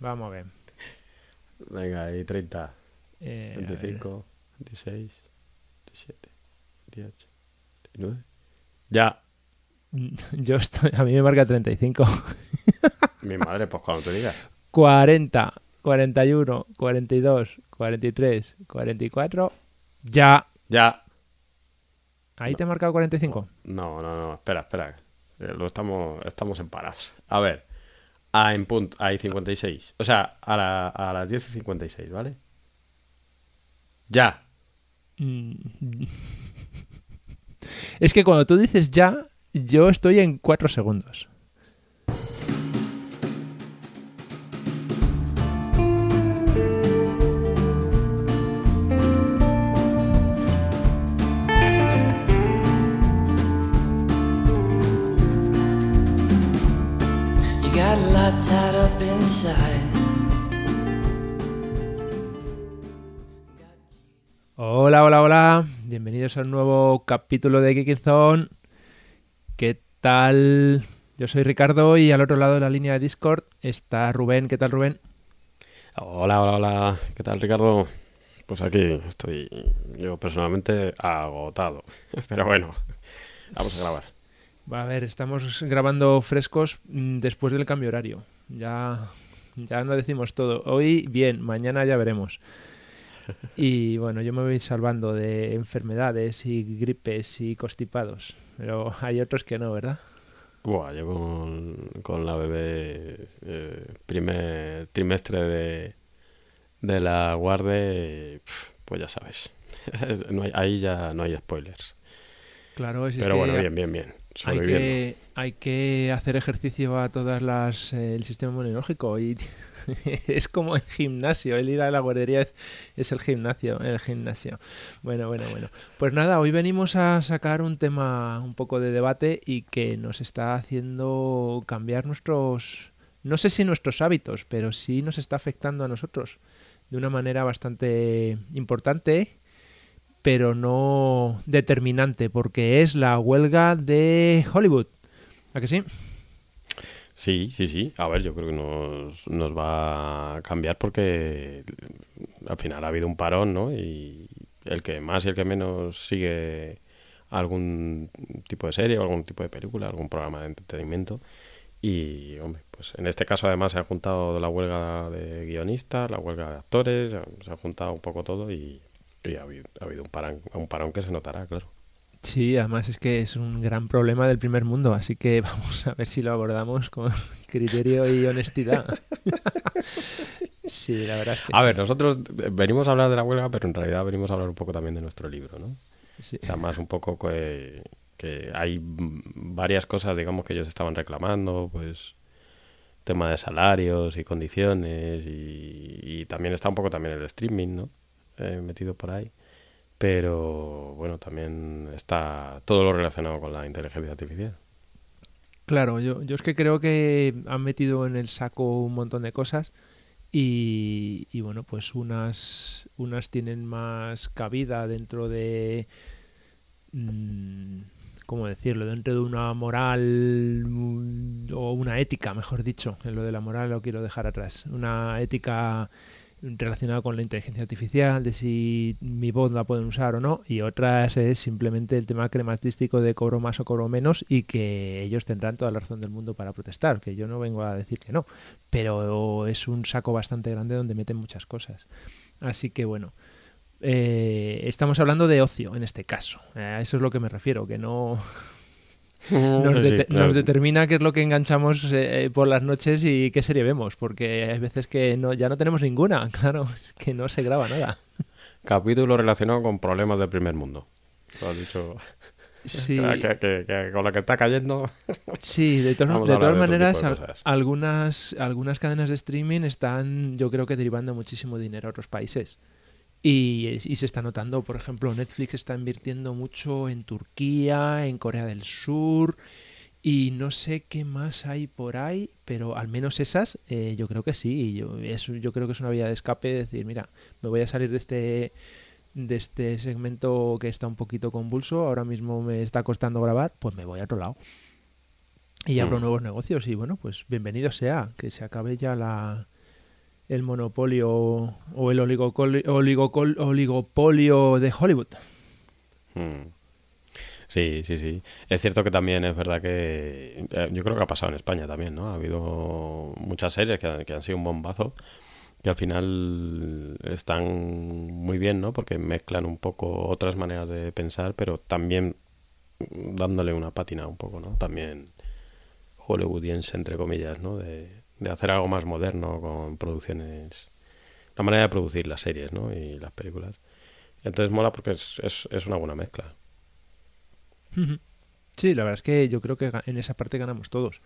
Vamos a ver. Venga, ahí 30, Eh, a ver. 25, 26, 27, 28, 29. Ya. Yo estoy, a mí me marca 35. Mi madre, pues cuando te digas. 40, 41, 42, 43, 44. Ya. Ya. Ahí te ha marcado 45. No, no, no, espera, espera. Eh, Lo estamos, estamos en paras. A ver. A en punto, hay 56. O sea, a, la- a las 10 y 56, ¿vale? Ya. Mm. Es que cuando tú dices ya, yo estoy en 4 segundos. A un nuevo capítulo de Geeky Zone. ¿Qué tal? Yo soy Ricardo y al otro lado de la línea de Discord está Rubén. ¿Qué tal, Rubén? Hola, hola, hola. ¿Qué tal, Ricardo? Pues aquí estoy yo personalmente agotado. Pero bueno, vamos a grabar. Va a ver, estamos grabando frescos mm, después del cambio horario. Ya, ya no decimos todo. Hoy bien, mañana ya veremos. Y bueno, yo me voy salvando de enfermedades y gripes y constipados. Pero hay otros que no, ¿verdad? Buah, yo con, con la bebé eh, primer trimestre de, de la guarde, pues ya sabes. No hay- ahí ya no hay spoilers. Claro, es Pero bueno, bien, bien, bien. Hay Sobreviviendo. que, hay que hacer ejercicio a todas las eh, el sistema inmunológico y es como el gimnasio el ir a la guardería es, es el gimnasio el gimnasio. Bueno bueno bueno. Pues nada hoy venimos a sacar un tema un poco de debate y que nos está haciendo cambiar nuestros no sé si nuestros hábitos pero sí nos está afectando a nosotros de una manera bastante importante pero no determinante, porque es la huelga de Hollywood. ¿A que sí? Sí, sí, sí. A ver, yo creo que nos, nos va a cambiar porque al final ha habido un parón, ¿no? Y el que más y el que menos sigue algún tipo de serie o algún tipo de película, algún programa de entretenimiento. Y, hombre, pues en este caso además se ha juntado la huelga de guionistas, la huelga de actores, se ha juntado un poco todo y, y ha habido, ha habido un, parón, un parón que se notará, claro. Sí, además es que es un gran problema del primer mundo, así que vamos a ver si lo abordamos con criterio y honestidad. sí, la verdad es que A sí. ver, nosotros venimos a hablar de la huelga, pero en realidad venimos a hablar un poco también de nuestro libro, ¿no? Sí. O sea, más un poco que, que hay varias cosas, digamos, que ellos estaban reclamando, pues tema de salarios y condiciones y, y también está un poco también el streaming, ¿no? Eh, metido por ahí. Pero bueno, también está todo lo relacionado con la inteligencia artificial. Claro, yo, yo es que creo que han metido en el saco un montón de cosas y, y bueno, pues unas, unas tienen más cabida dentro de, mm, ¿cómo decirlo? Dentro de una moral mm, o una ética, mejor dicho. En lo de la moral lo quiero dejar atrás. Una ética relacionada con la inteligencia artificial, de si mi voz la pueden usar o no, y otras es simplemente el tema crematístico de cobro más o cobro menos y que ellos tendrán toda la razón del mundo para protestar, que yo no vengo a decir que no, pero es un saco bastante grande donde meten muchas cosas. Así que bueno, eh, estamos hablando de ocio en este caso, Eh, a eso es lo que me refiero, que no nos, Sí, sí, dete- claro. nos determina qué es lo que enganchamos eh, por las noches y qué serie vemos, porque hay veces que no, ya no tenemos ninguna, claro, es que no se graba nada. Capítulo relacionado con problemas del primer mundo. Lo has dicho. Sí, Que, que- que- que con lo que está cayendo. sí de, to- de todas de maneras, de al- algunas, algunas cadenas de streaming están, yo creo que derivando muchísimo dinero a otros países. Y, y se está notando, por ejemplo, Netflix está invirtiendo mucho en Turquía, en Corea del Sur, y no sé qué más hay por ahí, pero al menos esas, eh, yo creo que sí. Yo, es- yo creo que es una vía de escape de decir, mira, me voy a salir de este de este segmento que está un poquito convulso, ahora mismo me está costando grabar, pues me voy a otro lado. Y abro Mm. nuevos negocios y bueno, pues bienvenido sea, que se acabe ya la, el monopolio o el oligopolio de Hollywood. Mm. Sí, sí, sí. Es cierto que también es verdad que eh, yo creo que ha pasado en España también, ¿no? Ha habido muchas series que han, que han sido un bombazo que al final están muy bien, ¿no? Porque mezclan un poco otras maneras de pensar, pero también dándole una pátina un poco, ¿no? También hollywoodiense, entre comillas, ¿no? De, de hacer algo más moderno con producciones... La manera de producir las series, ¿no? Y las películas. Entonces mola porque es, es, es una buena mezcla. Sí, la verdad es que yo creo que en esa parte ganamos todos.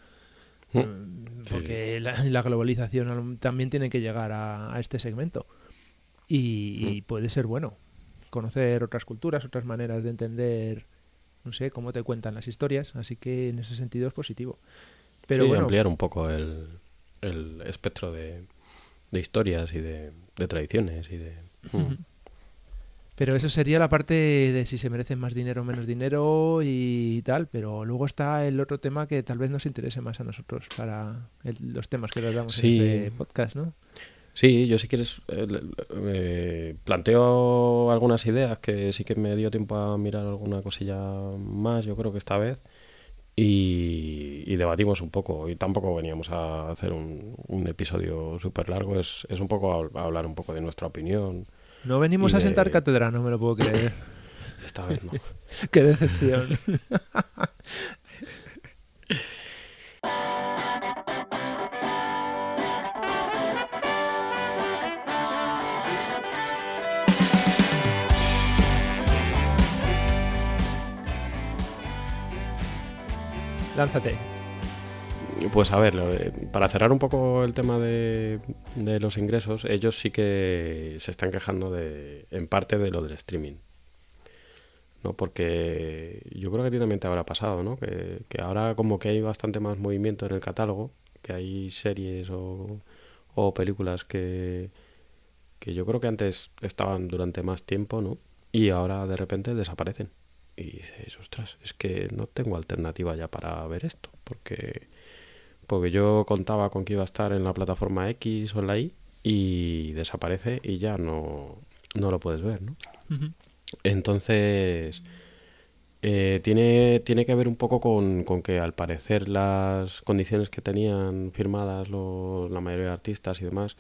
Mm. Sí, Porque la, la globalización al- también tiene que llegar a, a este segmento. Y, y Mm. puede ser bueno. Conocer otras culturas, otras maneras de entender, no sé, cómo te cuentan las historias. Así que en ese sentido es positivo. Pero sí, bueno, ampliar un poco el, el espectro de, de historias y de, de tradiciones y de... Mm. Pero eso sería la parte de si se merecen más dinero o menos dinero y tal. Pero luego está el otro tema que tal vez nos interese más a nosotros para el- los temas que tratamos Sí. en este podcast, ¿no? Sí, yo si quieres eh, eh, planteo algunas ideas que sí que me dio tiempo a mirar alguna cosilla más, yo creo que esta vez, y, y debatimos un poco. Y tampoco veníamos a hacer un, un episodio súper largo, es, es un poco a, a hablar un poco de nuestra opinión. No venimos a sentar cátedra, no me lo puedo creer. Esta vez no. Qué decepción. Lánzate. Pues a ver, para cerrar un poco el tema de, los ingresos, ellos sí que se están quejando de, en parte de lo del streaming. ¿no? Porque yo creo que a ti también te habrá pasado, ¿no? Que, que ahora como que hay bastante más movimiento en el catálogo, que hay series o, o películas que, que yo creo que antes estaban durante más tiempo, ¿no? Y ahora de repente desaparecen. Y dices, ostras, es que no tengo alternativa ya para ver esto, porque porque yo contaba con que iba a estar en la plataforma X o en la Y y desaparece y ya no, no lo puedes ver, ¿no? Entonces, eh, tiene, tiene que ver un poco con, con que al parecer las condiciones que tenían firmadas los- la mayoría de artistas y demás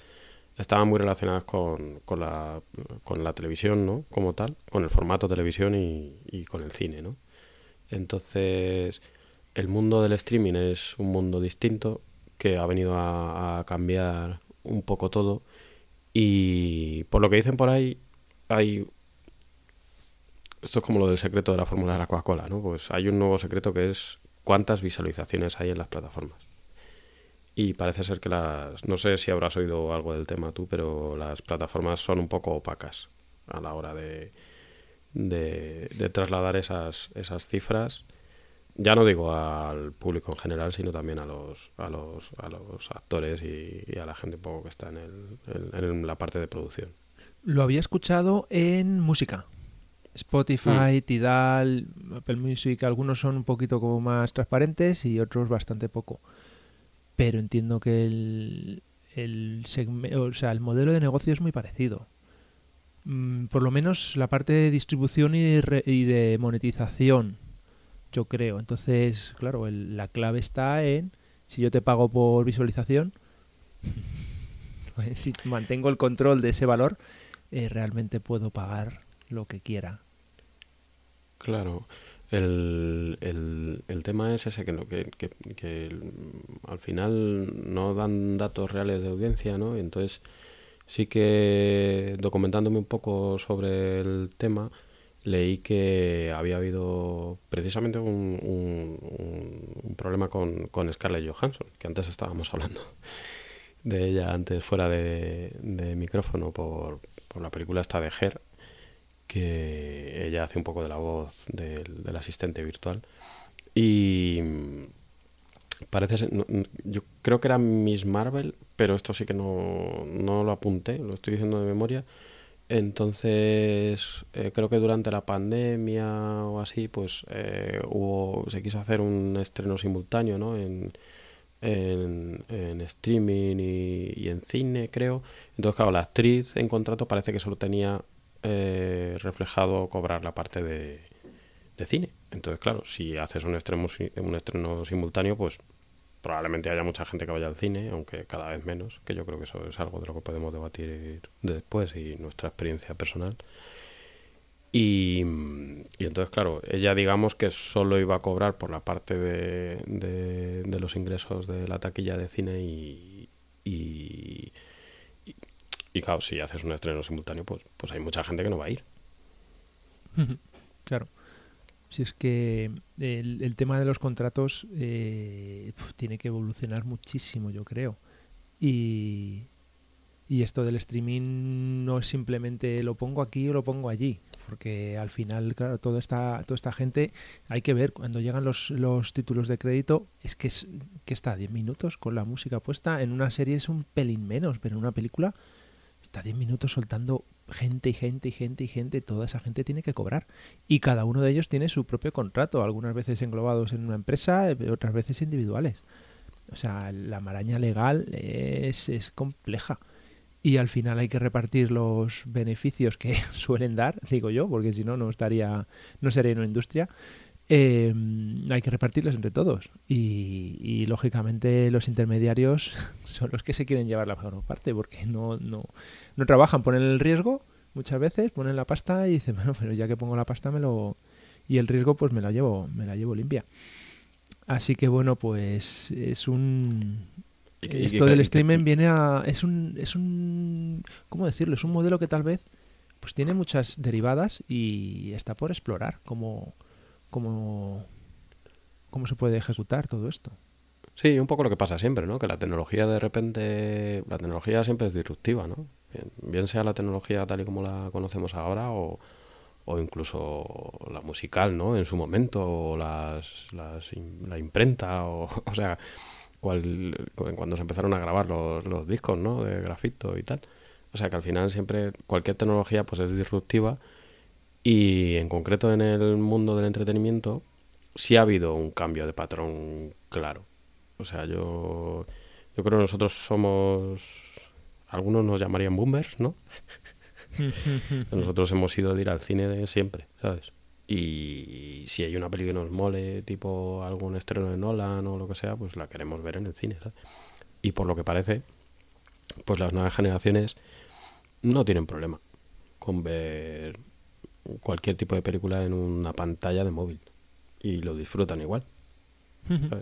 estaban muy relacionadas con, con, la, con la televisión, ¿no? Como tal, con el formato televisión y, con el cine, ¿no? Entonces, el mundo del streaming es un mundo distinto que ha venido a, a cambiar un poco todo y por lo que dicen por ahí hay esto es como lo del secreto de la fórmula de la Coca-Cola, ¿no? Pues hay un nuevo secreto que es cuántas visualizaciones hay en las plataformas. Y parece ser que las... No sé si habrás oído algo del tema tú, pero las plataformas son un poco opacas a la hora de, de, de trasladar esas, esas cifras. Ya no digo al público en general, sino también a los, a los, a los actores y, y a la gente un poco que está en, el, en, en la parte de producción. Lo había escuchado en música. Spotify, Mm. Tidal, Apple Music, algunos son un poquito como más transparentes y otros bastante poco. Pero entiendo que el, el, o sea, el modelo de negocio es muy parecido. Mm, por lo menos la parte de distribución y de, re- y de monetización, yo creo. Entonces, claro, el- la clave está en si yo te pago por visualización, pues si mantengo el control de ese valor, eh, realmente puedo pagar lo que quiera. Claro, el, el, el tema es ese, que, no, que, que, al final no dan datos reales de audiencia, ¿no? Y entonces sí que documentándome un poco sobre el tema, leí que había habido precisamente un, un- un problema con, con Scarlett Johansson, que antes estábamos hablando de ella antes fuera de, de micrófono por, por la película esta de Her, que ella hace un poco de la voz del, asistente virtual. Y mm, parece ser, no- yo creo que era Miss Marvel, pero esto sí que no, no lo apunté, lo estoy diciendo de memoria. Entonces, eh, creo que durante la pandemia o así, pues eh, hubo, se quiso hacer un estreno simultáneo, ¿no? En, en, en streaming y, y, en cine, creo. Entonces, claro, la actriz en contrato parece que solo tenía eh, reflejado cobrar la parte de, de, cine. Entonces, claro, si haces un estreno, un estreno simultáneo, pues probablemente haya mucha gente que vaya al cine, aunque cada vez menos, que yo creo que eso es algo de lo que podemos debatir después y nuestra experiencia personal. Y, entonces, claro, ella digamos que solo iba a cobrar por la parte de, de, los ingresos de la taquilla de cine y, y, claro, si haces un estreno simultáneo, pues, pues hay mucha gente que no va a ir. Claro. Si es que el, el tema de los contratos eh, tiene que evolucionar muchísimo, yo creo. Y, y esto del streaming no es simplemente lo pongo aquí o lo pongo allí porque al final, claro, toda esta, toda esta gente, hay que ver, cuando llegan los, los títulos de crédito, es que, es que está 10 minutos con la música puesta, en una serie es un pelín menos, pero en una película está 10 minutos soltando gente y gente y gente y gente, toda esa gente tiene que cobrar. Y cada uno de ellos tiene su propio contrato, algunas veces englobados en una empresa, eh, otras veces individuales. O sea, la maraña legal es, es compleja y al final hay que repartir los beneficios que suelen dar, digo yo, porque si no, no estaría, no sería una industria. Eh, hay que repartirlos entre todos. Y, y, lógicamente los intermediarios son los que se quieren llevar la mejor parte porque no, no, no trabajan, ponen el riesgo muchas veces, ponen la pasta y dicen, bueno, pero ya que pongo la pasta me lo y el riesgo pues me la llevo, me la llevo limpia. Así que bueno, pues es un esto del streaming viene a es un es un cómo decirlo es un modelo que tal vez pues tiene muchas derivadas y está por explorar cómo cómo cómo se puede ejecutar todo esto sí un poco lo que pasa siempre no que la tecnología de repente la tecnología siempre es disruptiva no bien, sea la tecnología tal y como la conocemos ahora o o incluso la musical, ¿no? En su momento, o las, las, la imprenta, o, o sea, cual, cuando se empezaron a grabar los, los discos, ¿no? De grafito y tal. O sea que al final siempre cualquier tecnología pues es disruptiva y en concreto en el mundo del entretenimiento sí ha habido un cambio de patrón claro. O sea, yo yo creo que nosotros somos algunos nos llamarían boomers, ¿no? nosotros hemos ido de ir al cine de siempre, ¿sabes? Y si hay una peli que nos mole, tipo algún estreno de Nolan o lo que sea, pues la queremos ver en el cine. ¿sabes? Y por lo que parece, pues las nuevas generaciones no tienen problema con ver cualquier tipo de película en una pantalla de móvil. Y lo disfrutan igual.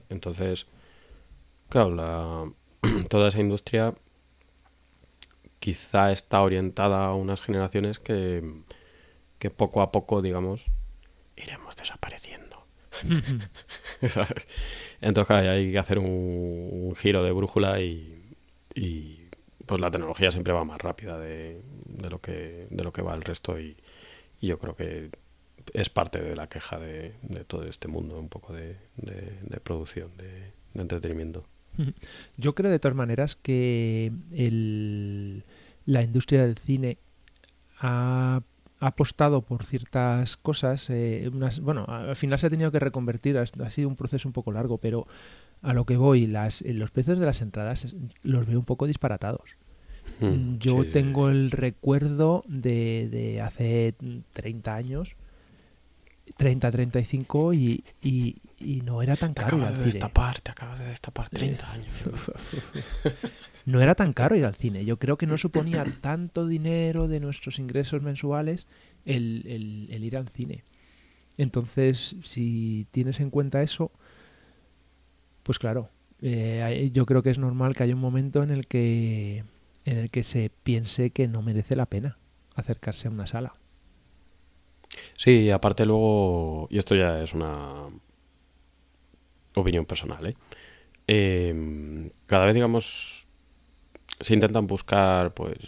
Entonces, claro, la, toda esa industria quizá está orientada a unas generaciones que, que poco a poco, digamos, iremos desapareciendo. Entonces hay que hacer un, giro de brújula y, y, pues la tecnología siempre va más rápida de, de, lo, que, de lo que va el resto y, yo creo que es parte de la queja de, todo este mundo un poco de, producción, de, entretenimiento. Yo creo de todas maneras que el, la industria del cine ha ha apostado por ciertas cosas. Eh, bueno, al final se ha tenido que reconvertir, ha, ha, sido un proceso un poco largo, pero a lo que voy, las, los precios de las entradas los veo un poco disparatados. Mm, Yo sí, tengo sí. el recuerdo de, de hace 30 años 30, 35 y, y, y no era tan te caro. Acabas de destapar, te acabas de destapar 30 eh, años. no era tan caro ir al cine. Yo creo que no suponía tanto dinero de nuestros ingresos mensuales el, el, el ir al cine. Entonces, si tienes en cuenta eso, pues claro, eh, yo creo que es normal que haya un momento en el que en el que se piense que no merece la pena acercarse a una sala. Sí, aparte luego, y esto ya es una opinión personal, ¿eh? Eh, cada vez, digamos, se intentan buscar, pues,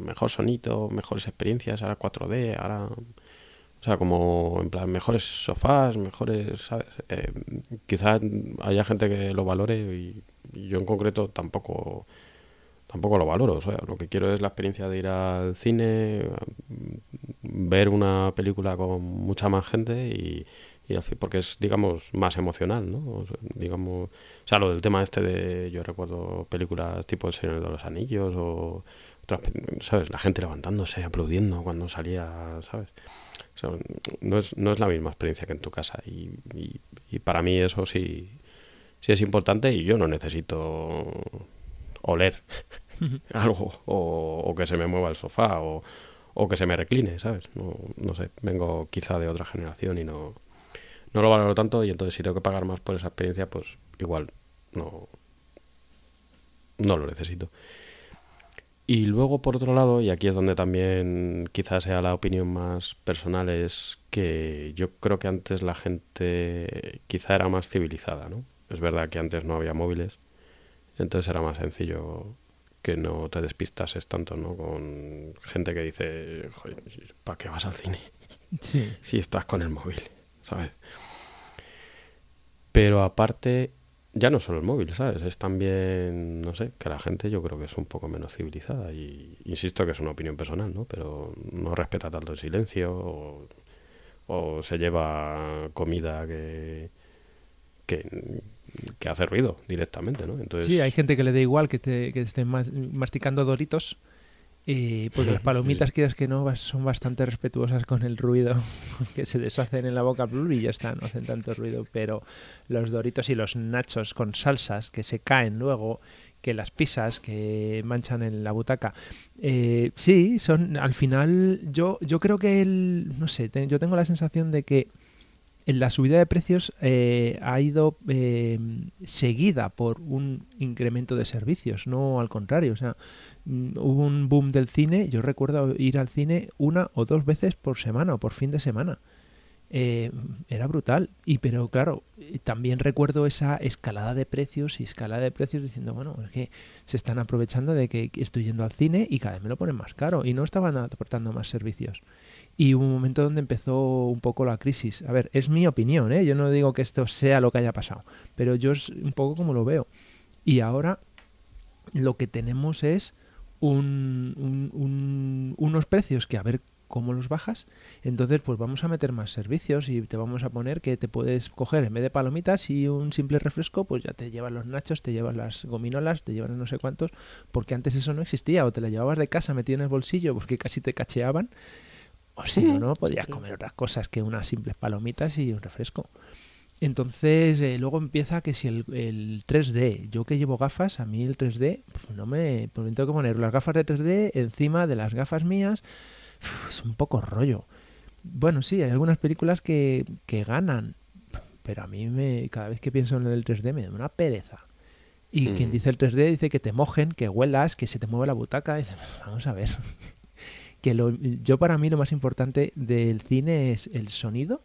mejor sonido, mejores experiencias, ahora 4D, ahora... O sea, como en plan, mejores sofás, mejores. Eh, quizás haya gente que lo valore y, yo en concreto tampoco tampoco lo valoro. Lo que quiero es la experiencia de ir al cine, ver una película con mucha más gente y, al fin, porque es, digamos, más emocional, ¿no? O sea, digamos, o sea, lo del tema este de, yo recuerdo películas tipo El Señor de los Anillos o otras, ¿sabes? La gente levantándose, aplaudiendo cuando salía, ¿sabes? No, es, no es la misma experiencia que en tu casa y, y, y para mí eso sí, sí es importante y yo no necesito oler algo o, que se me mueva el sofá o, o que se me recline, ¿sabes? No, no sé, vengo quizá de otra generación y no, no lo valoro tanto y entonces si tengo que pagar más por esa experiencia, pues igual no, no lo necesito. Y luego, por otro lado, y aquí es donde también quizás sea la opinión más personal, es que yo creo que antes la gente quizá era más civilizada, ¿no? Es verdad que antes no había móviles, entonces era más sencillo que no te despistases tanto, ¿no? Con gente que dice, "Joder, ¿para qué vas al cine? Sí. si estás con el móvil, ¿sabes? Pero aparte, ya no solo el móvil, ¿sabes? Es también, no sé, que la gente yo creo que es un poco menos civilizada y insisto que es una opinión personal, ¿no? Pero no respeta tanto el silencio o, o se lleva comida que, que, que hace ruido directamente, ¿no? Entonces, Sí, hay gente que le da igual que te, que estén mas- masticando doritos. eh, porque las palomitas, quieras que no, son bastante respetuosas con el ruido que se deshacen en la boca y ya está, no hacen tanto ruido. Pero los doritos y los nachos con salsas que se caen luego, que las pizzas que manchan en la butaca. eh, sí, son al final yo yo creo que el no sé, te- yo tengo la sensación de que la subida de precios eh, ha ido eh, seguida por un incremento de servicios, no al contrario. O sea, mm, hubo un boom del cine. Yo recuerdo ir al cine una o dos veces por semana o por fin de semana. Eh, era brutal. Y pero claro, eh, también recuerdo esa escalada de precios y escalada de precios diciendo, bueno, es que se están aprovechando de que estoy yendo al cine y cada vez me lo ponen más caro y no estaban aportando más servicios. Y hubo un momento donde empezó un poco la crisis. A ver, es mi opinión, ¿eh? Yo no digo que esto sea lo que haya pasado, pero yo es un poco como lo veo. Y ahora lo que tenemos es un- un- un- unos precios que a ver cómo los bajas. Entonces, pues vamos a meter más servicios y te vamos a poner que te puedes coger en vez de palomitas y un simple refresco, pues ya te llevas los nachos, te llevas las gominolas, te llevas no sé cuántos, porque antes eso no existía, o te la llevabas de casa metido en el bolsillo porque casi te cacheaban. O si no, no podías comer otras cosas que unas simples palomitas y un refresco. Entonces, eh, luego empieza que si el, el 3D, yo que llevo gafas, a mí el 3D, pues no me, pues me tengo que poner las gafas de 3D encima de las gafas mías, es un poco rollo. Bueno, sí, hay algunas películas que, que ganan, pero a mí me, cada vez que pienso en el 3D me da una pereza. Y Hmm. quien dice el 3D dice que te mojen, que huelas, que se te mueve la butaca. Y dice, vamos a ver. Que lo, yo para mí lo más importante del cine es el sonido,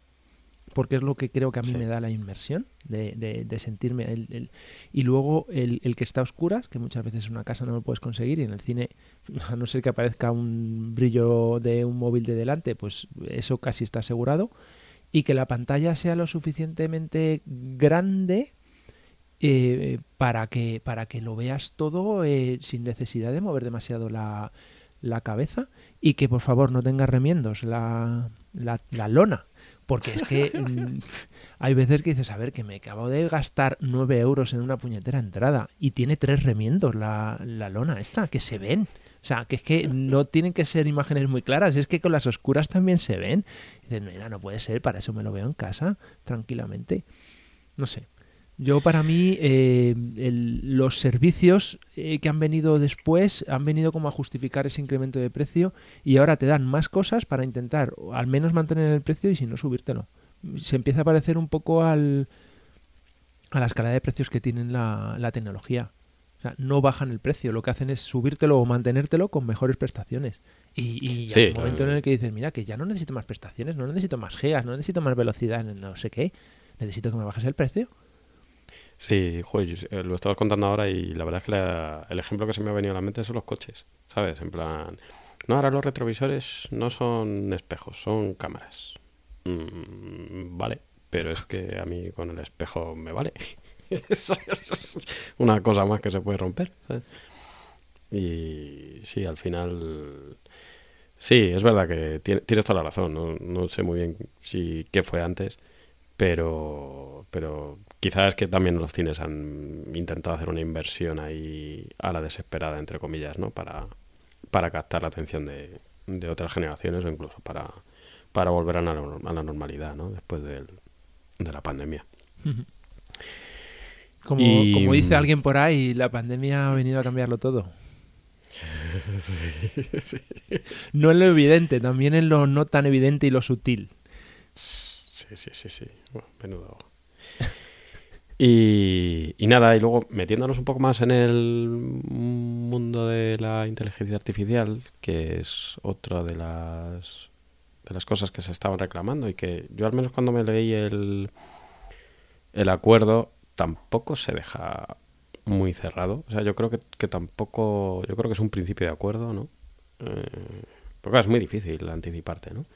porque es lo que creo que a mí Sí. me da la inmersión de, de- de sentirme. el- el- y luego el, el que está a oscuras, que muchas veces en una casa no lo puedes conseguir y en el cine, a no ser que aparezca un brillo de un móvil de delante, pues eso casi está asegurado. Y que la pantalla sea lo suficientemente grande eh, para, que, para que lo veas todo eh, sin necesidad de mover demasiado la, la cabeza y que por favor no tenga remiendos la, la, la lona. Porque es que mm, hay veces que dices, a ver, que me acabo de gastar 9 euros en una puñetera entrada y tiene tres remiendos la, la lona esta, que se ven. O sea, que es que no tienen que ser imágenes muy claras, es que con las oscuras también se ven. Y dices, mira, no puede ser, para eso me lo veo en casa, tranquilamente. No sé. Yo para mí eh, el- los servicios eh, que han venido después han venido como a justificar ese incremento de precio y ahora te dan más cosas para intentar al menos mantener el precio y si no subírtelo. Se empieza a parecer un poco al, a la escala de precios que tienen la, la tecnología. O sea, no bajan el precio, lo que hacen es subírtelo o mantenértelo con mejores prestaciones. Y, y Sí, hay un momento en el que dices, mira, que ya no necesito más prestaciones, no necesito más gigas, no necesito más velocidad, no sé qué, necesito que me bajes el precio. Sí, eh, lo estabas contando ahora y la verdad es que la- el ejemplo que se me ha venido a la mente son los coches, ¿sabes? En plan, no, ahora los retrovisores no son espejos, son cámaras. Mm, vale, pero es que a mí con el espejo me vale. Una cosa más que se puede romper. ¿sabes? Y sí, al final... Sí, es verdad que tiene- tienes toda la razón. No, no sé muy bien si qué fue antes, pero, pero quizás es que también los cines han intentado hacer una inversión ahí a la desesperada, entre comillas, ¿no? Para, para captar la atención de, de otras generaciones o incluso para, para volver a la, a la normalidad, ¿no? Después del, de la pandemia. Como, Y- como dice alguien por ahí, la pandemia ha venido a cambiarlo todo. No en lo evidente, también en lo no tan evidente y lo sutil. Sí, sí, sí. Bueno, menudo. Y, y nada, y luego metiéndonos un poco más en el mundo de la inteligencia artificial, que es otra de las de las cosas que se estaban reclamando y que yo al menos cuando me leí el el acuerdo tampoco se deja muy cerrado. O sea, yo creo que, que tampoco, yo creo que es un principio de acuerdo, ¿no? Eh, porque es muy difícil anticiparte, ¿no?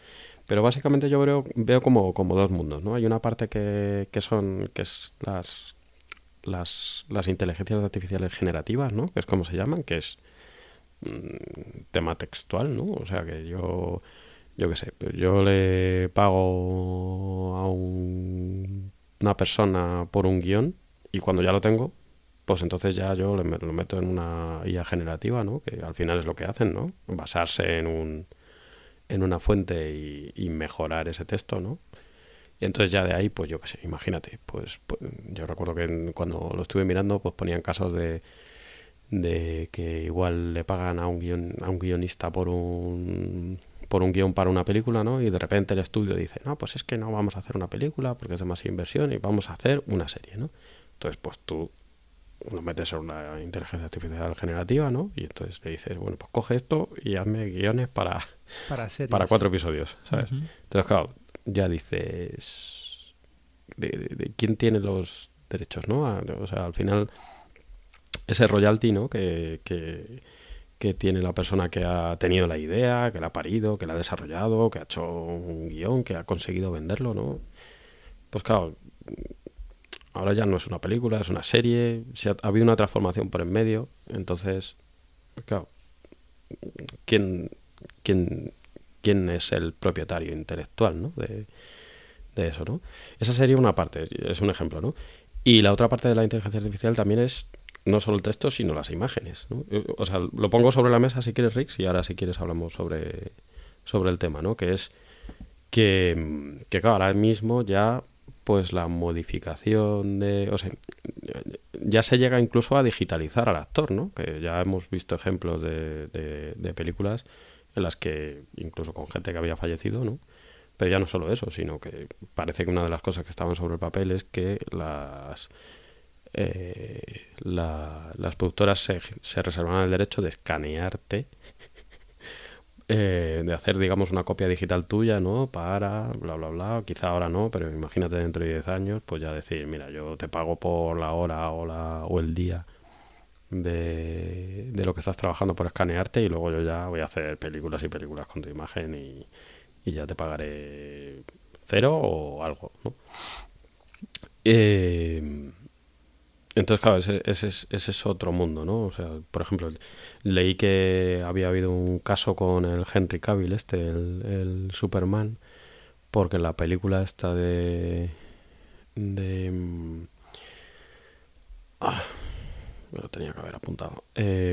Pero básicamente yo veo, veo como, como dos mundos, ¿no? Hay una parte que, que son, que es las, las, las inteligencias artificiales generativas, ¿no? Que es como se llaman, que es mm, tema textual, ¿no? O sea que yo, yo qué sé, yo le pago a un- una persona por un guion y cuando ya lo tengo, pues entonces ya yo le lo meto en una IA generativa, ¿no? Que al final es lo que hacen, ¿no? Basarse en un en una fuente y, mejorar ese texto, ¿no? Y entonces ya de ahí, pues yo qué sé, imagínate, pues, pues, yo recuerdo que cuando lo estuve mirando, pues ponían casos de, de que igual le pagan a un guion, a un guionista por un por un guion para una película, ¿no? Y de repente el estudio dice, no, pues es que no vamos a hacer una película porque es demasiada inversión y vamos a hacer una serie, ¿no? Entonces, pues tú lo metes en una inteligencia artificial generativa, ¿no? Y entonces le dices, bueno, pues coge esto y hazme guiones para, Para series. para cuatro episodios, ¿sabes? Entonces, claro, ya dices. De, de- de quién tiene los derechos, ¿no? A- O sea, al final, ese royalty, ¿no? Que, que, que tiene la persona que ha tenido la idea, que la ha parido, que la ha desarrollado, que ha hecho un guion, que ha conseguido venderlo, ¿no? Pues claro, ahora ya no es una película, es una serie, se ha, ha habido una transformación por en medio, entonces, claro, ¿quién, quién, quién es el propietario intelectual ¿no? de, eso, ¿no? Esa sería una parte, es un ejemplo, ¿no? Y la otra parte de la inteligencia artificial también es no solo el texto, sino las imágenes. Yo- O sea, lo pongo sobre la mesa si quieres, Rix, y ahora si quieres hablamos sobre, sobre el tema, ¿no? Que es que, que claro, ahora mismo ya pues la modificación de... O sea, ya se llega incluso a digitalizar al actor, ¿no? Que ya hemos visto ejemplos de, de, de películas en las que, incluso con gente que había fallecido, ¿no? Pero ya no solo eso, sino que parece que una de las cosas que estaban sobre el papel es que las eh, la- las productoras se, se reservaban el derecho de escanearte, eh, de hacer, digamos, una copia digital tuya, ¿no? Para, bla, bla, bla. Quizá ahora no, pero imagínate dentro de 10 años, pues ya decir, mira, yo te pago por la hora o, la, o el día de, de lo que estás trabajando por escanearte y luego yo ya voy a hacer películas y películas con tu imagen y, y ya te pagaré cero o algo, ¿no? Eh, entonces, claro, ese, ese es, ese es otro mundo, ¿no? O sea, por ejemplo, leí que había habido un caso con el Henry Cavill, este, el, Superman, porque la película esta de... de mm, ah, me lo tenía que haber apuntado. Eh,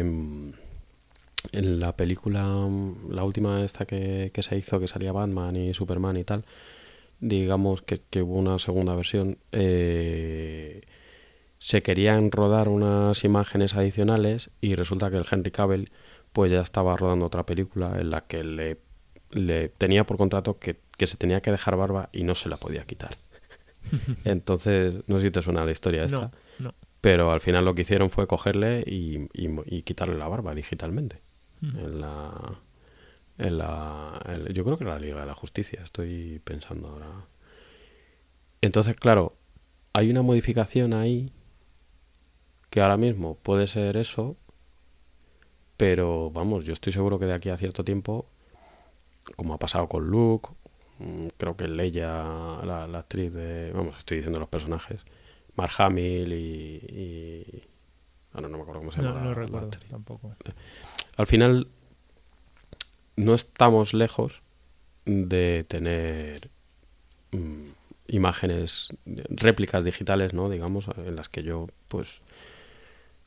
en la película, mm, la última esta que, que se hizo, que salía Batman y Superman y tal, digamos que, que hubo una segunda versión, eh, se querían rodar unas imágenes adicionales y resulta que el Henry Cavill pues ya estaba rodando otra película en la que le, le tenía por contrato que, que se tenía que dejar barba y no se la podía quitar. Entonces, no sé si te suena la historia esta, No, no. pero al final lo que hicieron fue cogerle y, y, y quitarle la barba digitalmente. En la, en la, en- yo creo que en la Liga de la Justicia, estoy pensando ahora. Entonces, claro, hay una modificación ahí que ahora mismo puede ser eso, pero vamos, yo estoy seguro que de aquí a cierto tiempo, como ha pasado con Luke, mm, creo que Leia, la, la actriz de, vamos, estoy diciendo los personajes, Mark Hamill y, y ahora no me acuerdo cómo se llama. No, no la recuerdo actriz tampoco. al final no estamos lejos de tener mm, imágenes, réplicas digitales, ¿no? Digamos, en las que yo, pues,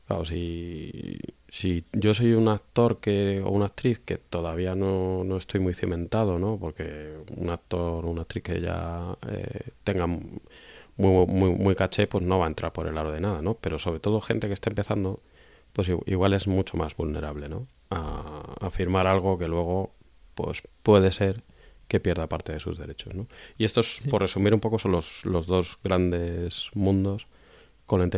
claro, si, si yo soy un actor que, o una actriz que todavía no, no estoy muy cimentado, ¿no? Porque un actor o una actriz que ya eh, tenga muy, muy, muy caché, pues no va a entrar por el aro de nada, ¿no? Pero sobre todo gente que está empezando, pues igual es mucho más vulnerable, ¿no? A, a firmar algo que luego, pues puede ser que pierda parte de sus derechos. ¿no? Y estos, por resumir un poco, son los, los dos grandes mundos con la,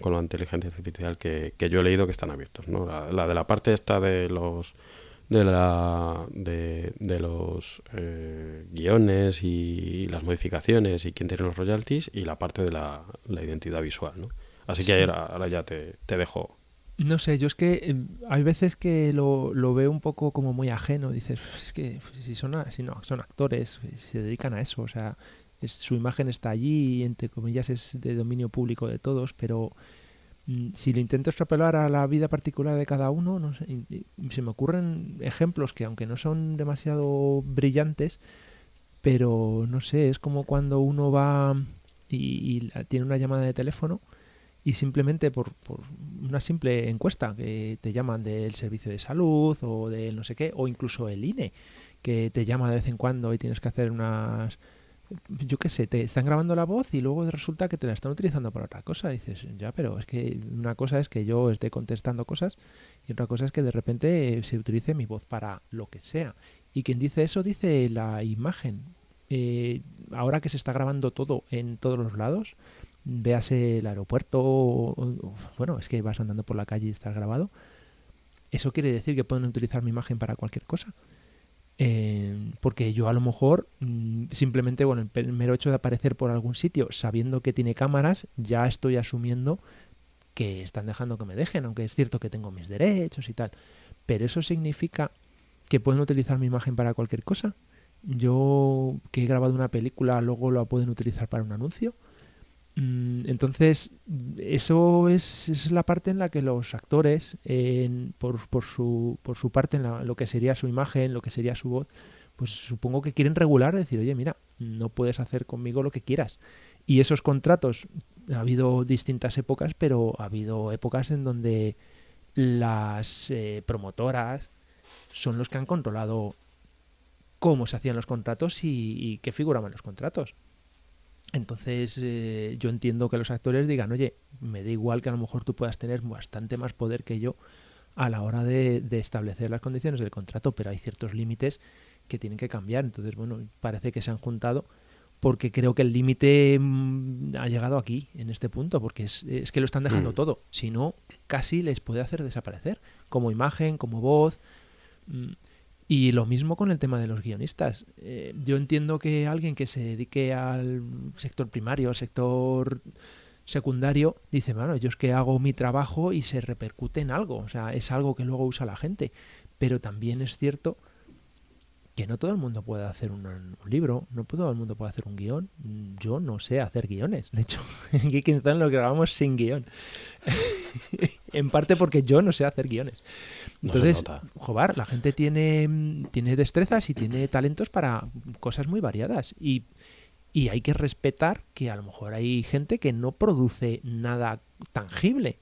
con la inteligencia artificial que, que, yo he leído que están abiertos. ¿no? La, de la parte esta de los de la de, de los eh, guiones y, las modificaciones y quién tiene los royalties y la parte de la, la identidad visual. ¿no? Así que ahora, ahora ya te, te dejo no sé, yo es que eh, hay veces que lo, lo, veo un poco como muy ajeno. Dices, pues es que si son, si no, son actores, se dedican a eso. O sea, su imagen está allí, entre comillas, es de dominio público de todos, pero mm, si lo intento extrapolar a la vida particular de cada uno, no se me ocurren ejemplos que, aunque no son demasiado brillantes, pero no sé, es como cuando uno va y, y tiene una llamada de teléfono y simplemente por, por, una simple encuesta que te llaman del servicio de salud o de no sé qué, o incluso el INE, que te llama de vez en cuando y tienes que hacer unas... Yo qué sé, te están grabando la voz y luego resulta que te la están utilizando para otra cosa. Dices, ya, pero es que una cosa es que yo esté contestando cosas y otra cosa es que de repente se utilice mi voz para lo que sea. Y quien dice eso dice la imagen. Eh, ahora que se está grabando todo en todos los lados, véase el aeropuerto, bueno, es que vas andando por la calle y estás grabado, eso quiere decir que pueden utilizar mi imagen para cualquier cosa. Eh, porque yo a lo mejor mm, simplemente, bueno, el mero hecho de aparecer por algún sitio sabiendo que tiene cámaras, ya estoy asumiendo que están dejando que me dejen, aunque es cierto que tengo mis derechos y tal. Pero eso significa que pueden utilizar mi imagen para cualquier cosa. Yo que he grabado una película, luego la pueden utilizar para un anuncio. Mm, entonces, eso es, es, la parte en la que los actores, por, su, por su parte, en lo que sería su imagen, lo que sería su voz, pues supongo que quieren regular, decir, oye, mira, no puedes hacer conmigo lo que quieras. Y esos contratos, ha habido distintas épocas, pero ha habido épocas en donde las eh, promotoras son los que han controlado cómo se hacían los contratos y qué figuraban los contratos. Entonces eh, yo entiendo que los actores digan, oye, me da igual que a lo mejor tú puedas tener bastante más poder que yo a la hora de, establecer las condiciones del contrato, pero hay ciertos límites que tienen que cambiar. Entonces, bueno, parece que se han juntado porque creo que el límite mm, ha llegado aquí, en este punto, porque es, que lo están dejando mm. todo. Si no, casi les puede hacer desaparecer, como imagen, como voz. Y lo mismo con el tema de los guionistas. Eh, yo entiendo que alguien que se dedique al sector primario, al sector secundario, dice, bueno, yo es que hago mi trabajo y se repercute en algo, o sea, es algo que luego usa la gente. Pero también es cierto que no todo el mundo puede hacer un, libro, no todo el mundo puede hacer un guion. Yo no sé hacer guiones. De hecho, en Geek lo grabamos sin guion. en parte porque yo no sé hacer guiones. Entonces, joder, la gente tiene, tiene destrezas y tiene talentos para cosas muy variadas. Y, y hay que respetar que a lo mejor hay gente que no produce nada tangible,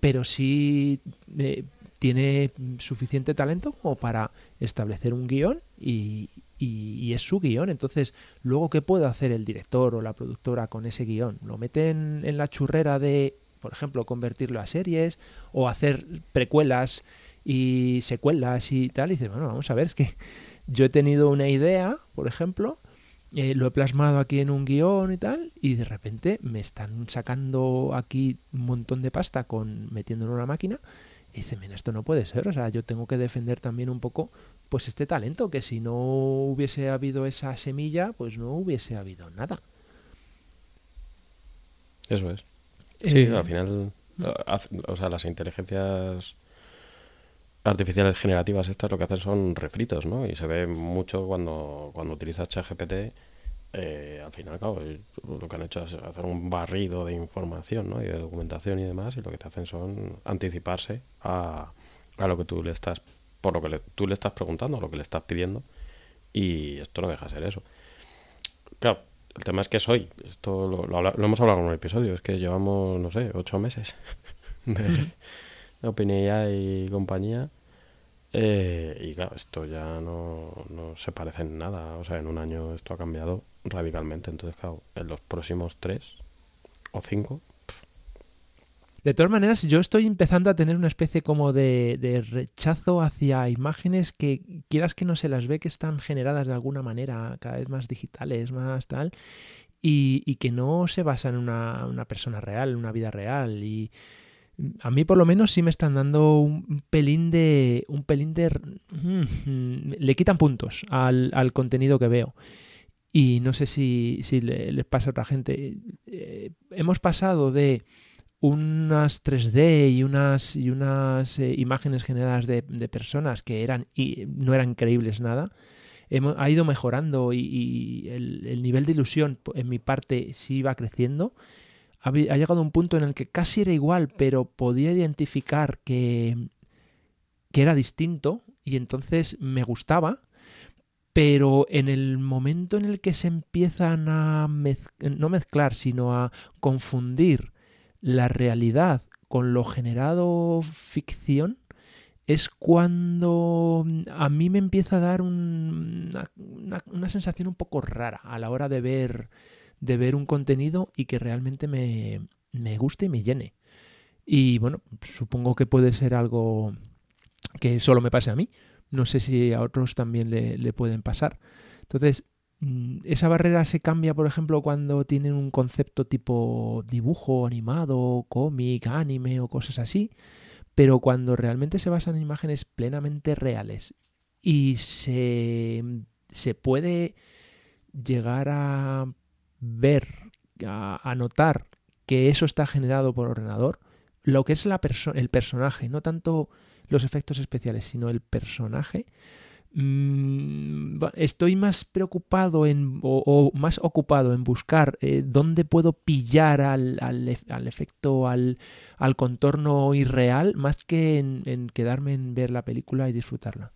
pero sí eh, tiene suficiente talento como para establecer un guion y, y, es su guion. Entonces, luego, ¿qué puede hacer el director o la productora con ese guion? ¿Lo meten en la churrera de, por ejemplo, convertirlo a series o hacer precuelas y secuelas y tal, y dices, bueno, vamos a ver, es que yo he tenido una idea, por ejemplo, eh, lo he plasmado aquí en un guion y tal, y de repente me están sacando aquí un montón de pasta con metiéndolo en una máquina, y dice, mira, esto no puede ser, o sea, yo tengo que defender también un poco pues este talento, que si no hubiese habido esa semilla, pues no hubiese habido nada. Eso es. Sí, eh, al final, o sea, las inteligencias artificiales generativas estas lo que hacen son refritos, ¿no? Y se ve mucho cuando, cuando utilizas ChatGPT, eh, al final, claro, lo que han hecho es hacer un barrido de información, ¿no? Y de documentación y demás, y lo que te hacen son anticiparse a, a lo que tú le estás, por lo que tú le estás preguntando, lo que le estás pidiendo, y esto no deja de ser eso. Claro, el tema es que soy. Esto lo, lo, lo hemos hablado en un episodio. Es que llevamos, no sé, ocho meses de OpenAI y compañía. Eh, y claro, esto ya no, no se parece en nada. O sea, en un año esto ha cambiado radicalmente. Entonces, claro, en los próximos tres o cinco. De todas maneras, yo estoy empezando a tener una especie como de, rechazo hacia imágenes que quieras que no se las ve que están generadas de alguna manera, cada vez más digitales, más tal, y, y que no se basan en una, una persona real, una vida real. Y a mí por lo menos sí me están dando un pelín de... un pelín de... mm, le quitan puntos al, al contenido que veo. Y no sé si, si le, les pasa a otra gente. Eh, hemos pasado de unas 3D y unas, y unas eh, imágenes generadas de, de personas que eran y no eran creíbles nada, hemos, ha ido mejorando y, y el, el, nivel de ilusión en mi parte sí va creciendo. Ha, llegado a un punto en el que casi era igual, pero podía identificar que, que era distinto y entonces me gustaba. Pero en el momento en el que se empiezan a no mezclar, sino a confundir la realidad con lo generado ficción es cuando a mí me empieza a dar un, una, una, una, sensación un poco rara a la hora de ver, de ver un contenido y que realmente me, me guste y me llene. Y bueno, supongo que puede ser algo que solo me pase a mí. No sé si a otros también le, le pueden pasar. Entonces, esa barrera se cambia, por ejemplo, cuando tienen un concepto tipo dibujo animado, cómic, anime o cosas así, pero cuando realmente se basan en imágenes plenamente reales y se, se puede llegar a ver, a, notar que eso está generado por ordenador, lo que es el personaje, no tanto los efectos especiales, sino el personaje, estoy más preocupado en, o, más ocupado en buscar eh, dónde puedo pillar al, al, al efecto, al, al, contorno irreal, más que en, en, quedarme en ver la película y disfrutarla.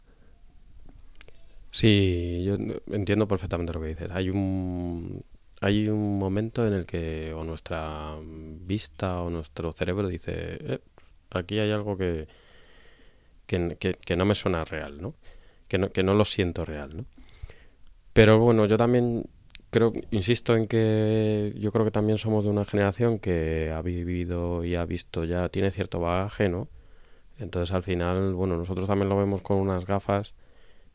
Sí, yo entiendo perfectamente lo que dices. Hay un, hay un momento en el que o nuestra vista o nuestro cerebro dice, eh, aquí hay algo que, que, no me suena real, ¿no? que no, que no lo siento real, ¿no? Pero bueno, yo también creo, insisto en que yo creo que también somos de una generación que ha vivido y ha visto ya, tiene cierto bagaje, ¿no? Entonces al final, bueno, nosotros también lo vemos con unas gafas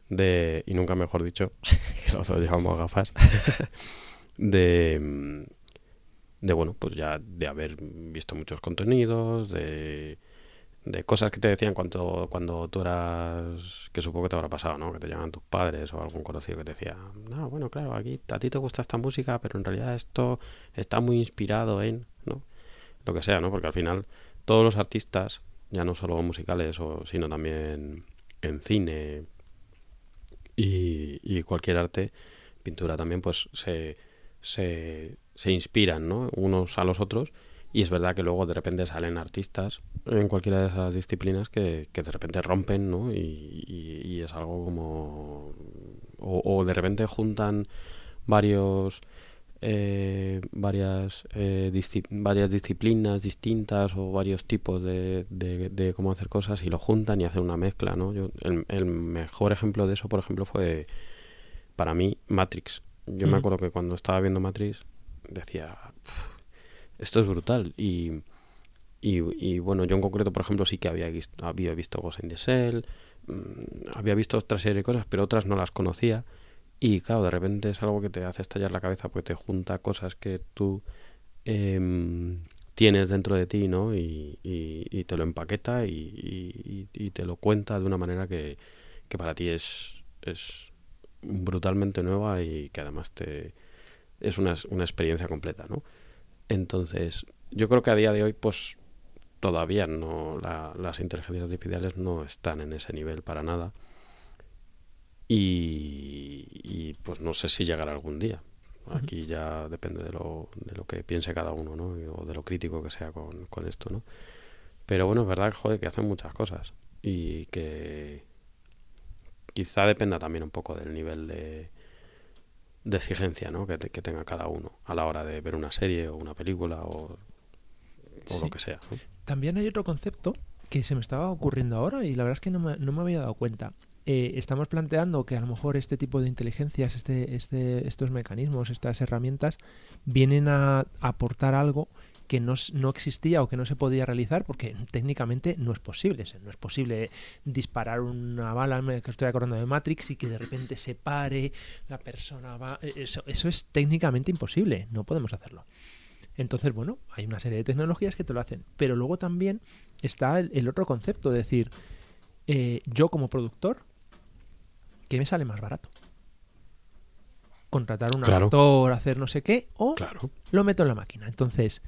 de, y nunca mejor dicho, que nosotros llevamos gafas, de, de, bueno, pues ya de haber visto muchos contenidos, de de cosas que te decían cuando, cuando tú eras, que supongo que te habrá pasado, ¿no? Que te llaman tus padres o algún conocido que te decía, no, bueno, claro, aquí a ti te gusta esta música, pero en realidad esto está muy inspirado en, ¿no? Lo que sea, ¿no? Porque al final todos los artistas, ya no solo musicales, o, sino también en cine y, y cualquier arte, pintura también, pues se, se, se inspiran, ¿no? Unos a los otros y es verdad que luego de repente salen artistas en cualquiera de esas disciplinas que, que de repente rompen, ¿no? Y, es algo como... O, de repente juntan varios... Eh, varias, eh, varias disciplinas distintas o varios tipos de, de, de, cómo hacer cosas y lo juntan y hacen una mezcla, ¿no? Yo, el, el mejor ejemplo de eso, por ejemplo, fue para mí Matrix. Yo mm. me acuerdo que cuando estaba viendo Matrix decía esto es brutal. Y, y, y, bueno, yo en concreto, por ejemplo, sí que había visto, había visto Ghost in the Shell, mmm, había visto otra serie de cosas, pero otras no las conocía. Y claro, de repente es algo que te hace estallar la cabeza porque te junta cosas que tú eh, tienes dentro de ti, ¿no? Y, y, y te lo empaqueta y, y, te lo cuenta de una manera que, que para ti es, es brutalmente nueva y que además te es una, una experiencia completa, ¿no? Entonces, yo creo que a día de hoy, pues todavía no la, las inteligencias artificiales no están en ese nivel para nada. Y, y, pues no sé si llegará algún día. Aquí ya depende de lo, de lo que piense cada uno, ¿no? O de lo crítico que sea con, con esto, ¿no? Pero bueno, es verdad, joder, que hacen muchas cosas. Y que quizá dependa también un poco del nivel de, de exigencia ¿no? que, te- que tenga cada uno a la hora de ver una serie o una película o, o Sí. lo que sea. También hay otro concepto que se me estaba ocurriendo ahora y la verdad es que no me, no me había dado cuenta. Eh, estamos planteando que a lo mejor este tipo de inteligencias, este, este, estos mecanismos, estas herramientas, vienen a aportar algo que no, no existía o que no se podía realizar porque técnicamente no es posible. No es posible disparar una bala, que estoy acordando de Matrix, y que de repente se pare, la persona va... eh, Eso, eso es técnicamente imposible, no podemos hacerlo. Entonces, bueno, hay una serie de tecnologías que te lo hacen. Pero luego también está el, el otro concepto, es decir, eh, yo como productor, ¿qué me sale más barato? Contratar un Claro. actor, hacer no sé qué, o Claro. lo meto en la máquina. Entonces,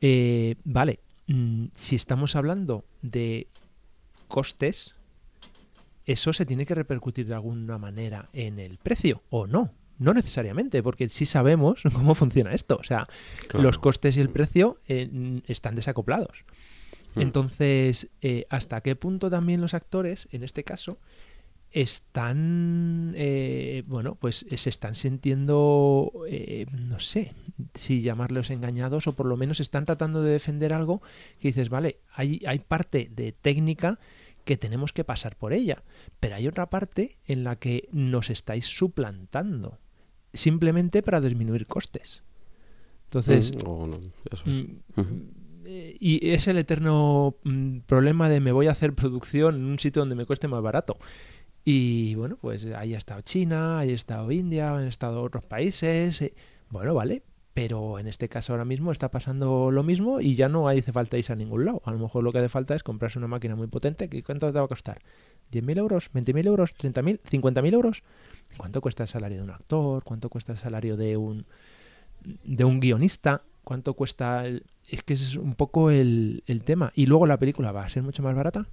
eh, vale, mm, si estamos hablando de costes, eso se tiene que repercutir de alguna manera en el precio, o no. No necesariamente, porque sí sabemos cómo funciona esto. O sea, claro. los costes y el precio eh, n- están desacoplados. Mm. Entonces, eh, ¿hasta qué punto también los actores, en este caso, están, eh, bueno, pues eh, se están sintiendo, eh, no sé, si llamarlos engañados o por lo menos están tratando de defender algo que dices, vale, hay, hay parte de técnica que tenemos que pasar por ella, pero hay otra parte en la que nos estáis suplantando, simplemente para disminuir costes. Entonces, Mm, o no, eso es. Mm, eh, y es el eterno mm, problema de me voy a hacer producción en un sitio donde me cueste más barato. Y bueno, pues ahí ha estado China, ahí ha estado India, han estado otros países. eh, Bueno, vale, pero en este caso ahora mismo está pasando lo mismo y ya no hace falta irse a ningún lado. A lo mejor lo que hace falta es comprarse una máquina muy potente. que ¿Cuánto te va a costar? ¿10.000 euros? ¿20.000 euros? ¿30.000? ¿50.000 euros? ¿Cuánto cuesta el salario de un actor? ¿Cuánto cuesta el salario de un, de un guionista? ¿Cuánto cuesta es que ese es un poco el, el tema. Y luego la película va a ser mucho más barata.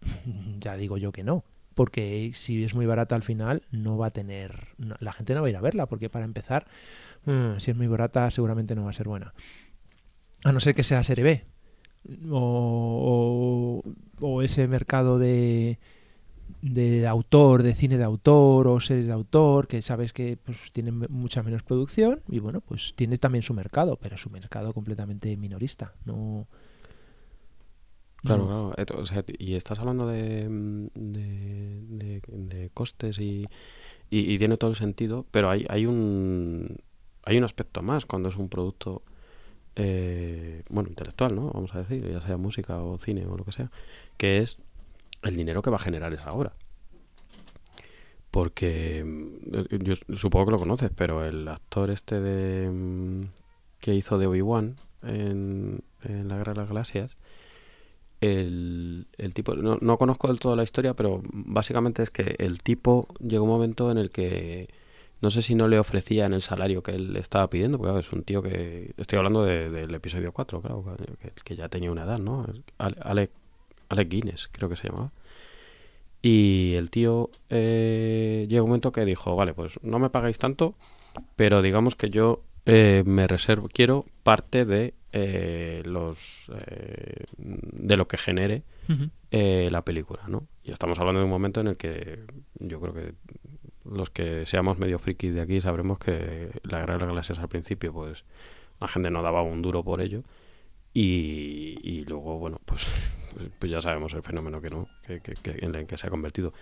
ya digo yo que no. Porque si es muy barata al final, no va a tener. la gente no va a ir a verla. Porque para empezar, mm, si es muy barata, seguramente no va a ser buena. A no ser que sea serie B. O, o, o ese mercado de, de autor, de cine de autor o series de autor, que sabes que pues, tienen mucha menos producción y bueno, pues tiene también su mercado, pero su mercado completamente minorista. No. Claro, no- claro. Eto- o sea, y estás hablando de, mm, de, de- de costes y, y, y tiene todo el sentido, pero hay, hay un hay un aspecto más cuando es un producto eh, bueno intelectual, ¿no? Vamos a decir, ya sea música o cine o lo que sea, que es el dinero que va a generar esa obra. Porque mm, yo supongo que lo conoces, pero el actor este de mm, que hizo de Obi-Wan en, en La Guerra de las Galaxias, el, el tipo, no, no conozco del todo la historia, pero básicamente es que el tipo llegó un momento en el que no sé si no le ofrecían el salario que él estaba pidiendo, porque es un tío que, estoy hablando de- del episodio 4, claro, que, ya tenía una edad, ¿no? Ale- Alec, Alec Guinness, creo que se llamaba. Y el tío eh, llegó un momento que dijo, vale, pues no me pagáis tanto, pero digamos que yo eh, me reservo, quiero parte de eh, los eh, de lo que genere eh, la película, ¿no? Y estamos hablando de un momento en el que yo creo que los que seamos medio frikis de aquí sabremos que la guerra de las galaxias al principio, pues la gente no daba un duro por ello. Y, y luego, bueno, pues, pues, pues ya sabemos el fenómeno que no, que, que- que- en el que se ha convertido.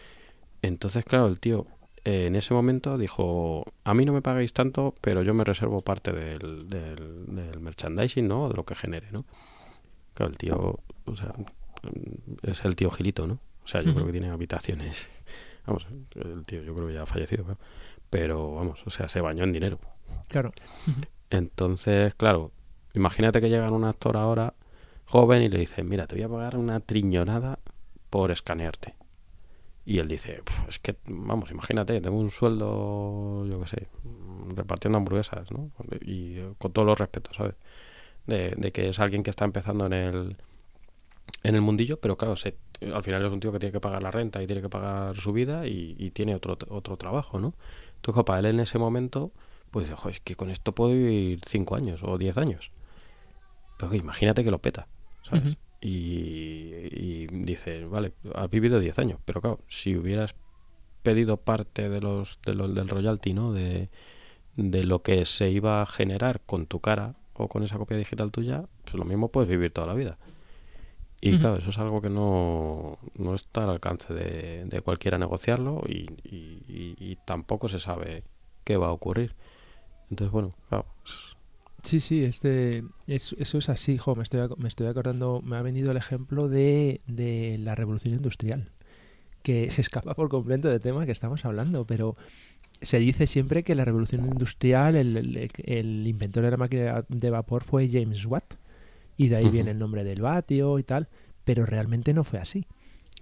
Entonces, claro, el tío eh, en ese momento dijo, a mí no me pagáis tanto, pero yo me reservo parte del, del, del merchandising, ¿no? De lo que genere, ¿no? Claro, el tío, o sea, es el tío Gilito, ¿no? O sea, yo creo que tiene habitaciones. Vamos, el tío yo creo que ya ha fallecido, claro. Pero vamos, o sea, se bañó en dinero. Claro. Entonces, claro, imagínate que llega un actor ahora joven y le dice, mira, te voy a pagar una triñonada por escanearte. Y él dice, "Puf, es que, vamos, imagínate, tengo un sueldo, yo qué sé, repartiendo hamburguesas, ¿no? Y eh, con todos los respetos, ¿sabes? De, de que es alguien que está empezando en el, en el mundillo, pero claro, se, al final es un tío que tiene que pagar la renta y tiene que pagar su vida y, y tiene otro, otro trabajo, ¿no? Entonces, para él en ese momento, pues dijo, es que con esto puedo vivir 5 años o 10 años. Pero que imagínate que lo peta, ¿sabes? Y, y dice, vale, has vivido 10 años, pero claro, si hubieras pedido parte de los, de los del royalty, ¿no? De, de lo que se iba a generar con tu cara o con esa copia digital tuya, pues lo mismo puedes vivir toda la vida. Y claro, eso es algo que no, no está al alcance de, de cualquiera negociarlo y, y- y- y tampoco se sabe qué va a ocurrir. Entonces, bueno, claro, es- Sí, sí, este, es- eso es así, jo, me estoy, me estoy acordando, me ha venido el ejemplo de, de la revolución industrial, que se escapa por completo del tema que estamos hablando, pero se dice siempre que la revolución industrial, el, el- el inventor de la máquina de vapor fue James Watt, y de ahí viene el nombre del vatio y tal, pero realmente no fue así.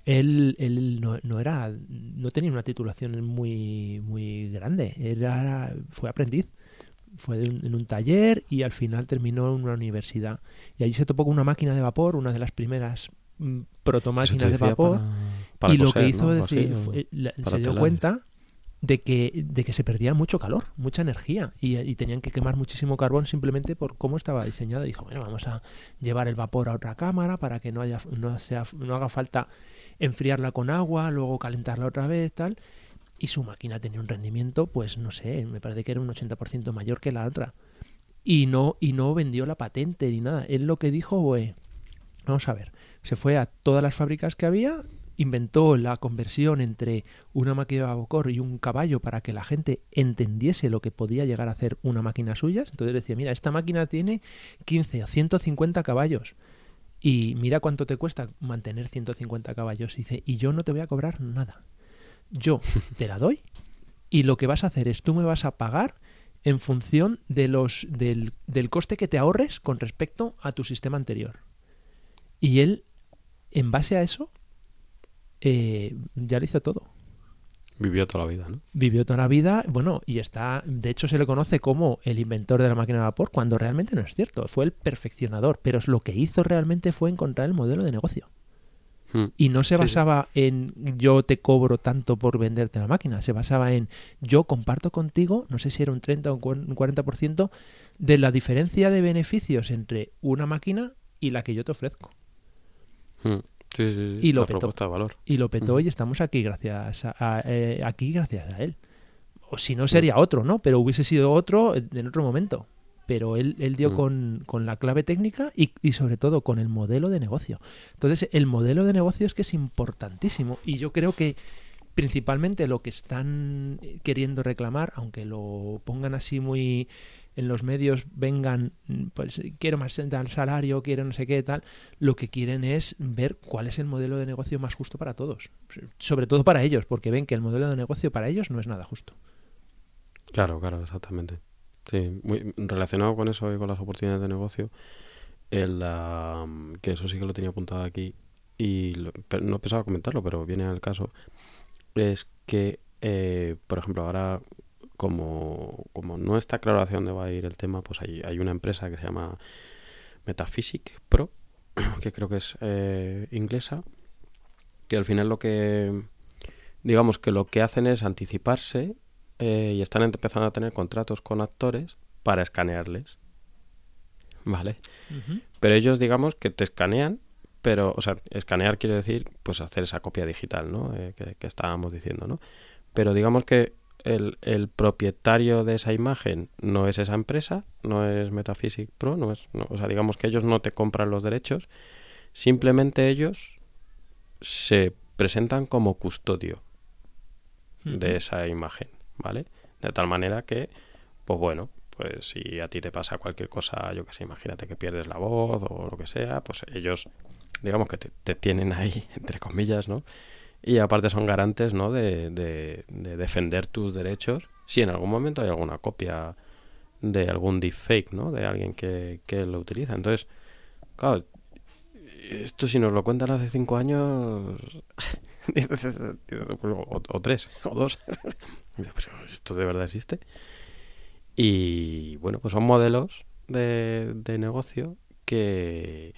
Él, él no, no era, no tenía una titulación muy, muy grande, era, fue aprendiz fue de un- en un taller y al final terminó en una universidad. Y allí se topó con una máquina de vapor, una de las primeras mm, protomáquinas de vapor. para- para y lo que hizo ¿no? Algo decir, fue- la- se dio telar. cuenta de que, de que se perdía mucho calor, mucha energía y, y tenían que quemar muchísimo carbón simplemente por cómo estaba diseñado. Y dijo, bueno, vamos a llevar el vapor a otra cámara para que no, haya, no, sea, no haga falta enfriarla con agua, luego calentarla otra vez, tal. Y su máquina tenía un rendimiento, pues no sé, me parece que era un 80% mayor que la otra. Y no, y no vendió la patente ni nada. Él lo que dijo fue, vamos a ver, se fue a todas las fábricas que había, inventó la conversión entre una máquina de vapor y un caballo para que la gente entendiese lo que podía llegar a hacer una máquina suya. Entonces decía, mira, esta máquina tiene 15 o 150 caballos. Y mira cuánto te cuesta mantener 150 caballos. Y dice, y yo no te voy a cobrar nada. Yo te la doy y lo que vas a hacer es tú me vas a pagar en función de los del, del coste que te ahorres con respecto a tu sistema anterior. Y él, en base a eso, eh, ya lo hizo todo. Vivió toda la vida, ¿no? Vivió toda la vida, bueno, y está, de hecho se le conoce como el inventor de la máquina de vapor, cuando realmente no es cierto, fue el perfeccionador, pero lo que hizo realmente fue encontrar el modelo de negocio. Hmm. Y no se Sí, sí. basaba en yo te cobro tanto por venderte la máquina, se basaba en yo comparto contigo, no sé si era un 30 o un cuar- un 40% de la diferencia de beneficios entre una máquina y la que yo te ofrezco. Hmm. Sí, sí, sí. Y lo la petó. propuesta de valor. Y lo petó y estamos aquí gracias a, a- eh, aquí gracias a él. O si no sería otro, ¿no? Pero hubiese sido otro en otro momento. Pero él, él dio Mm. con, con la clave técnica y, y sobre todo con el modelo de negocio. Entonces, el modelo de negocio es que es importantísimo. Y yo creo que principalmente lo que están queriendo reclamar, aunque lo pongan así muy en los medios, vengan, mm, pues quiero más tal salario, quiero no sé qué tal, lo que quieren es ver cuál es el modelo de negocio más justo para todos. Sobre todo para ellos, porque ven que el modelo de negocio para ellos no es nada justo. Claro, claro, exactamente. Sí, muy relacionado con eso y con las oportunidades de negocio, el, ah, que eso sí que lo tenía apuntado aquí y lo- no pensaba comentarlo, pero viene al caso, es que, eh, por ejemplo, ahora como, como no está claro hacia dónde va a ir el tema, pues hay, hay una empresa que se llama Metaphysic Pro, que creo que es eh, inglesa, que al final lo que, digamos que lo que hacen es anticiparse eh, y están empezando a tener contratos con actores para escanearles. ¿Vale? Pero ellos, digamos, que te escanean, pero, o sea, escanear quiere decir, pues, hacer esa copia digital, ¿no? Eh, que, que estábamos diciendo, ¿no? Pero digamos que el, el propietario de esa imagen no es esa empresa, no es Metaphysic Pro, no es, no- o sea, digamos que ellos no te compran los derechos, simplemente ellos se presentan como custodio de esa imagen, ¿vale? De tal manera que, pues bueno, pues si a ti te pasa cualquier cosa, yo que sé, imagínate que pierdes la voz o lo que sea, pues ellos, digamos que te, te tienen ahí, entre comillas, ¿no? Y aparte son garantes, ¿no? De, de, de defender tus derechos si en algún momento hay alguna copia de algún deepfake, ¿no? De alguien que, que lo utiliza. Entonces, claro, esto si nos lo cuentan hace cinco años o tres o dos pero esto de verdad existe y bueno pues son modelos de, de negocio que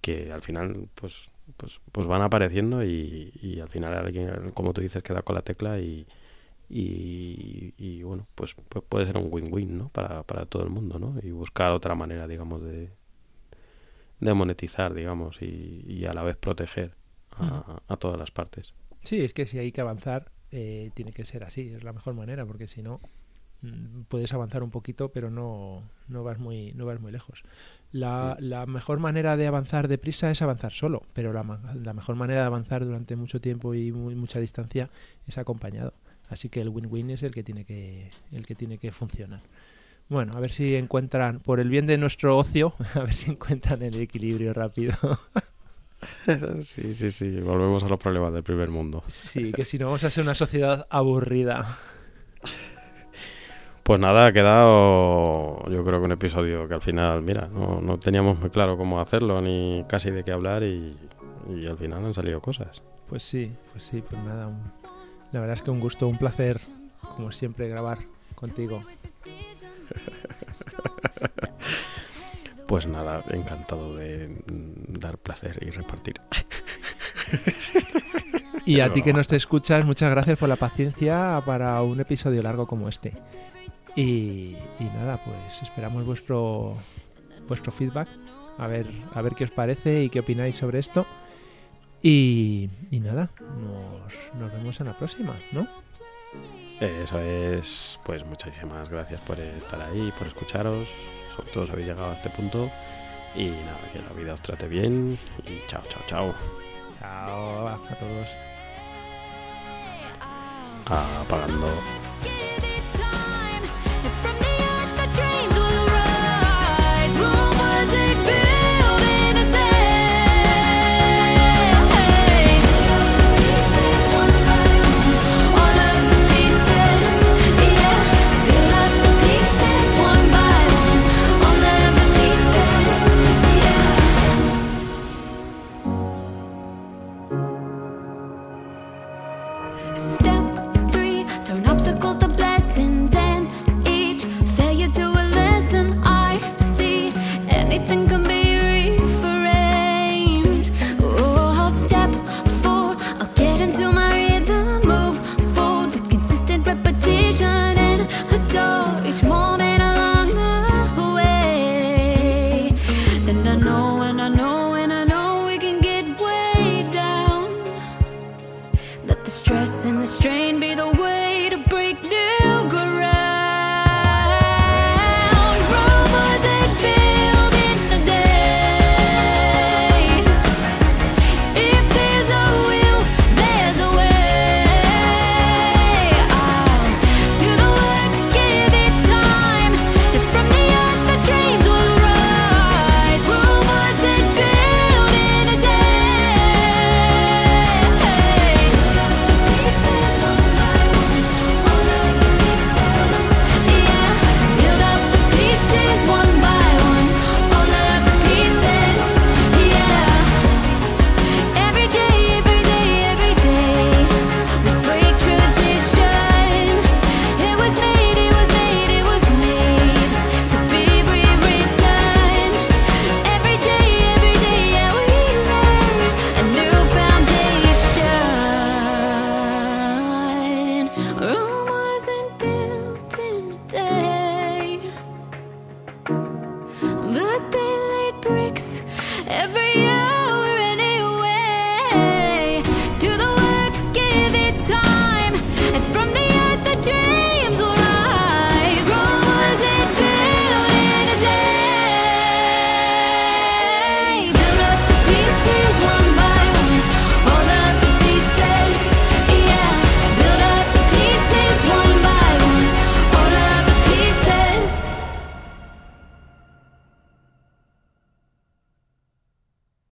que al final pues pues, pues van apareciendo y, y al final alguien como tú dices queda con la tecla y y, y, bueno pues, pues puede ser un win-win ¿no? para, para todo el mundo ¿no? y buscar otra manera digamos de, de monetizar digamos y, y a la vez proteger a, a todas las partes Sí, es que si hay que avanzar, eh, tiene que ser así, es la mejor manera, porque si no, mm, puedes avanzar un poquito, pero no, no vas muy, no vas muy lejos. La, la mejor manera de avanzar deprisa es avanzar solo, pero la, la mejor manera de avanzar durante mucho tiempo y muy, mucha distancia es acompañado. Así que el win-win es el que tiene que, el que tiene que funcionar. Bueno, a ver si encuentran, por el bien de nuestro ocio, a ver si encuentran el equilibrio rápido. Sí, sí, sí. Volvemos a los problemas del primer mundo. Sí, que si no vamos a ser una sociedad aburrida. Pues nada, ha quedado yo creo que un episodio que al final, mira, no, no teníamos muy claro cómo hacerlo ni casi de qué hablar y, y al final han salido cosas. Pues sí, pues sí, pues nada. un- la verdad es que un gusto, un placer, como siempre, grabar contigo. Pues nada, encantado de mm, dar placer y repartir. Y a ti que nos te escuchas, muchas gracias por la paciencia para un episodio largo como este. Y, y nada, pues esperamos vuestro vuestro feedback, a ver, a ver qué os parece y qué opináis sobre esto. Y, y nada, nos, nos vemos en la próxima, ¿no? Eso es, pues muchísimas gracias por estar ahí, por escucharos, sobre todo si habéis llegado a este punto. Y nada, que la vida os trate bien y chao, chao, chao. Chao a todos. Apagando.